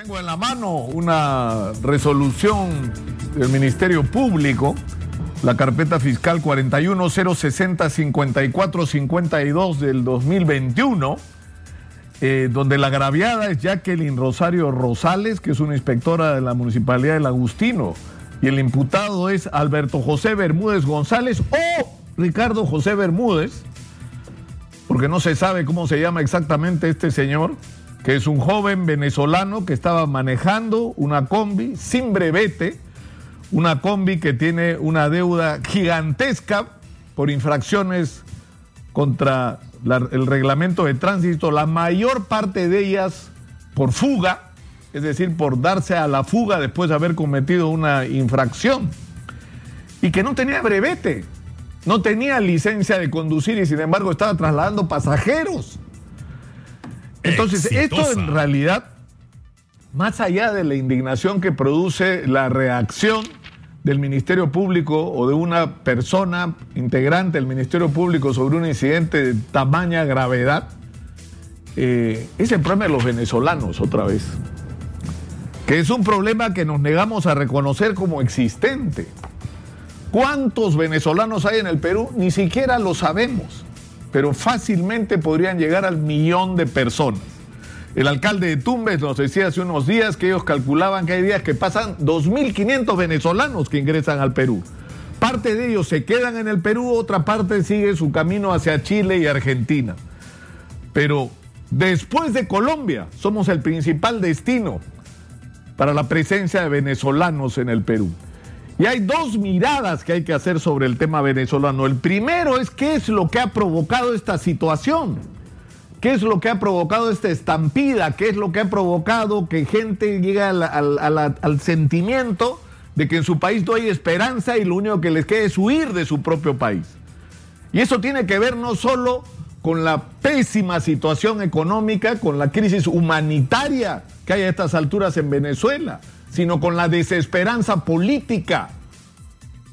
Tengo en la mano una resolución del Ministerio Público, la carpeta fiscal 410605452 del 2021, eh, donde la agraviada es Jacqueline Rosario Rosales, que es una inspectora de la Municipalidad del Agustino, y el imputado es Alberto José Bermúdez González o Ricardo José Bermúdez, porque no se sabe cómo se llama exactamente este señor que es un joven venezolano que estaba manejando una combi sin brevete, una combi que tiene una deuda gigantesca por infracciones contra el reglamento de tránsito, la mayor parte de ellas por fuga, es decir, por darse a la fuga después de haber cometido una infracción, y que no tenía brevete, no tenía licencia de conducir y sin embargo estaba trasladando pasajeros. Entonces, esto en realidad, más allá de la indignación que produce la reacción del Ministerio Público o de una persona integrante del Ministerio Público sobre un incidente de tamaña gravedad, eh, es el problema de los venezolanos otra vez, que es un problema que nos negamos a reconocer como existente. ¿Cuántos venezolanos hay en el Perú? Ni siquiera lo sabemos pero fácilmente podrían llegar al millón de personas. El alcalde de Tumbes nos decía hace unos días que ellos calculaban que hay días que pasan 2.500 venezolanos que ingresan al Perú. Parte de ellos se quedan en el Perú, otra parte sigue su camino hacia Chile y Argentina. Pero después de Colombia, somos el principal destino para la presencia de venezolanos en el Perú. Y hay dos miradas que hay que hacer sobre el tema venezolano. El primero es qué es lo que ha provocado esta situación. ¿Qué es lo que ha provocado esta estampida? ¿Qué es lo que ha provocado que gente llegue al, al, sentimiento de que en su país no hay esperanza y lo único que les queda es huir de su propio país? Y eso tiene que ver no solo con la pésima situación económica, con la crisis humanitaria que hay a estas alturas en Venezuela, sino con la desesperanza política.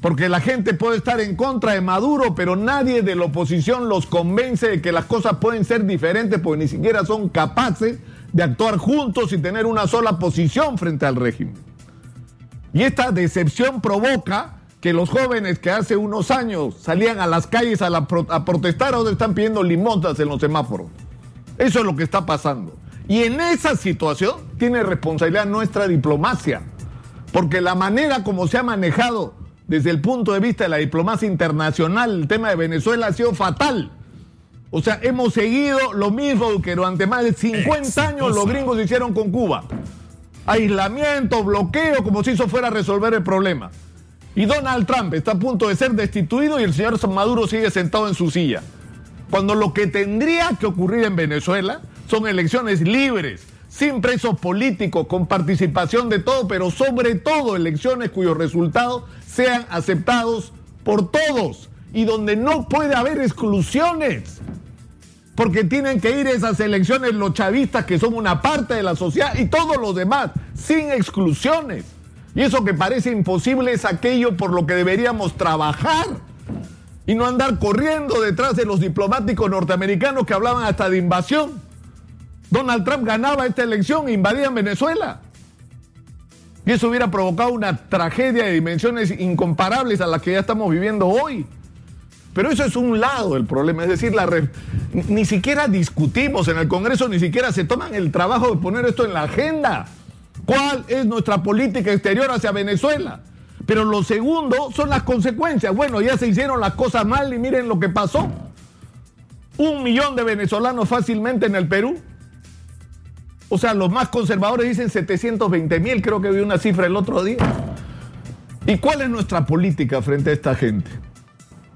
Porque la gente puede estar en contra de Maduro, pero nadie de la oposición los convence de que las cosas pueden ser diferentes, porque ni siquiera son capaces de actuar juntos y tener una sola posición frente al régimen. Y esta decepción provoca que los jóvenes que hace unos años salían a las calles a, protestar ahora están pidiendo limotas en los semáforos. Eso es lo que está pasando. Y en esa situación tiene responsabilidad nuestra diplomacia, porque la manera como se ha manejado desde el punto de vista de la diplomacia internacional el tema de Venezuela ha sido fatal. O sea, hemos seguido lo mismo que durante más de 50 años los gringos hicieron con Cuba. Aislamiento, bloqueo, como si eso fuera a resolver el problema. Y Donald Trump está a punto de ser destituido y el señor Maduro sigue sentado en su silla. Cuando lo que tendría que ocurrir en Venezuela son elecciones libres, sin presos políticos, con participación de todo, pero sobre todo elecciones cuyos resultados sean aceptados por todos y donde no puede haber exclusiones. Porque tienen que ir esas elecciones los chavistas que son una parte de la sociedad y todos los demás, sin exclusiones. Y eso que parece imposible es aquello por lo que deberíamos trabajar y no andar corriendo detrás de los diplomáticos norteamericanos que hablaban hasta de invasión. Donald Trump ganaba esta elección e invadía Venezuela. Y eso hubiera provocado una tragedia de dimensiones incomparables a las que ya estamos viviendo hoy. Pero eso es un lado del problema, es decir, la ni siquiera discutimos en el Congreso, ni siquiera se toman el trabajo de poner esto en la agenda. ¿Cuál es nuestra política exterior hacia Venezuela? Pero lo segundo son las consecuencias. Bueno, ya se hicieron las cosas mal y miren lo que pasó. Un millón de venezolanos fácilmente en el Perú o sea, los más conservadores dicen 720 mil, creo que vi una cifra el otro día. ¿Y cuál es nuestra política frente a esta gente?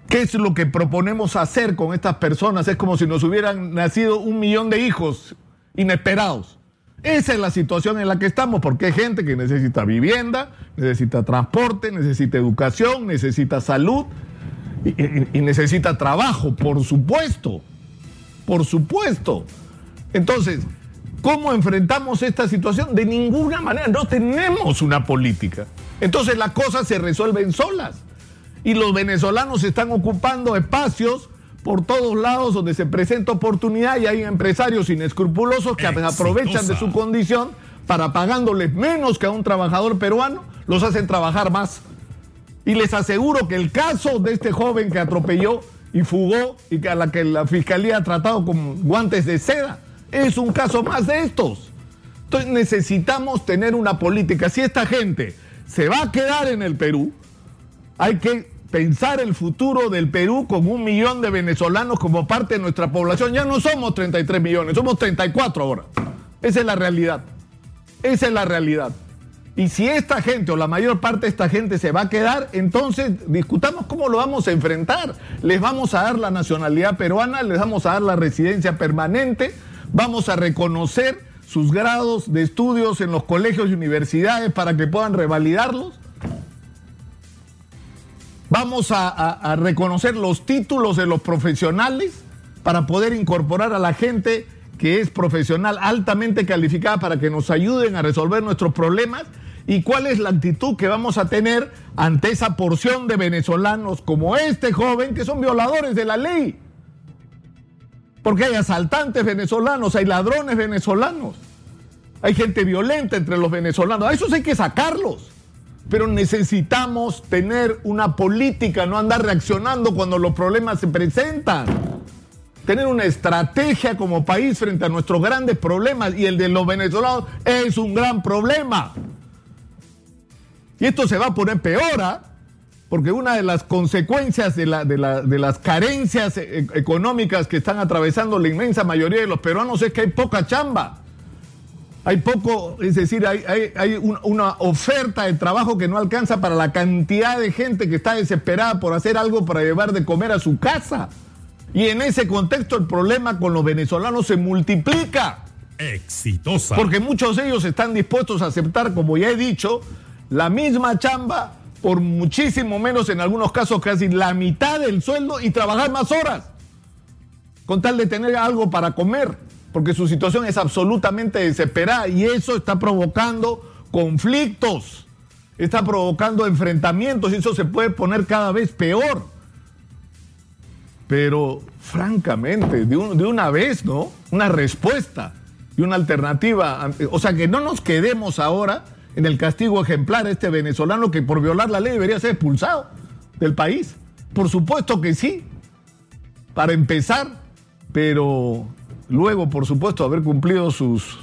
¿Qué es lo que proponemos hacer con estas personas? Es como si nos hubieran nacido un millón de hijos inesperados. Esa es la situación en la que estamos, porque hay gente que necesita vivienda, necesita transporte, necesita educación, necesita salud y, necesita trabajo, por supuesto. Por supuesto. Entonces, ¿Cómo enfrentamos esta situación? De ninguna manera, no tenemos una política. Entonces las cosas se resuelven solas. Y los venezolanos están ocupando espacios por todos lados donde se presenta oportunidad y hay empresarios inescrupulosos que aprovechan de su condición para pagándoles menos que a un trabajador peruano, los hacen trabajar más. Y les aseguro que el caso de este joven que atropelló y fugó y que a la que la fiscalía ha tratado con guantes de seda es un caso más de estos. Entonces necesitamos tener una política. Si esta gente se va a quedar en el Perú, hay que pensar el futuro del Perú con un millón de venezolanos como parte de nuestra población. Ya no somos 33 millones, somos 34 ahora. Esa es la realidad. Esa es la realidad. Y si esta gente o la mayor parte de esta gente se va a quedar, entonces discutamos cómo lo vamos a enfrentar. Les vamos a dar la nacionalidad peruana, les vamos a dar la residencia permanente, vamos a reconocer sus grados de estudios en los colegios y universidades para que puedan revalidarlos. Vamos a, reconocer los títulos de los profesionales para poder incorporar a la gente que es profesional altamente calificada para que nos ayuden a resolver nuestros problemas y cuál es la actitud que vamos a tener ante esa porción de venezolanos como este joven que son violadores de la ley. Porque hay asaltantes venezolanos, hay ladrones venezolanos, hay gente violenta entre los venezolanos. A esos hay que sacarlos. Pero necesitamos tener una política, no andar reaccionando cuando los problemas se presentan. Tener una estrategia como país frente a nuestros grandes problemas y el de los venezolanos es un gran problema. Y esto se va a poner peor, ¿ah? Porque una de las consecuencias de, las carencias e, económicas que están atravesando la inmensa mayoría de los peruanos es que hay poca chamba. Hay poco, es decir, hay, una oferta de trabajo que no alcanza para la cantidad de gente que está desesperada por hacer algo para llevar de comer a su casa. Y en ese contexto el problema con los venezolanos se multiplica. Exitosa. Porque muchos de ellos están dispuestos a aceptar, como ya he dicho, la misma chamba por muchísimo menos, en algunos casos casi la mitad del sueldo y trabajar más horas, con tal de tener algo para comer, porque su situación es absolutamente desesperada y eso está provocando conflictos, está provocando enfrentamientos y eso se puede poner cada vez peor. Pero francamente, de, de una vez, ¿no? Una respuesta y una alternativa. O sea, que no nos quedemos ahora en el castigo ejemplar a este venezolano que por violar la ley debería ser expulsado del país. Por supuesto que sí, para empezar, pero luego, por supuesto, haber cumplido sus,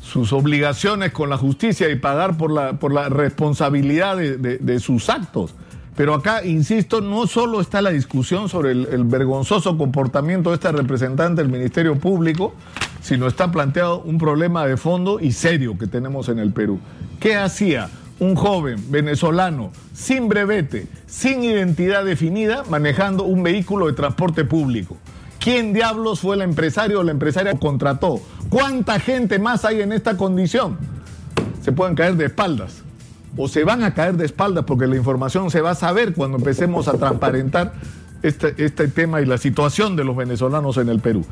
sus obligaciones con la justicia y pagar por la, por la responsabilidad de, sus actos. Pero acá, insisto, no solo está la discusión sobre el, el vergonzoso comportamiento de este representante del Ministerio Público, sino está planteado un problema de fondo y serio que tenemos en el Perú. ¿Qué hacía un joven venezolano sin brevete, sin identidad definida, manejando un vehículo de transporte público? ¿Quién diablos fue el empresario o la empresaria que contrató? ¿Cuánta gente más hay en esta condición? Se pueden caer de espaldas o se van a caer de espaldas porque la información se va a saber cuando empecemos a transparentar este, este tema y la situación de los venezolanos en el Perú.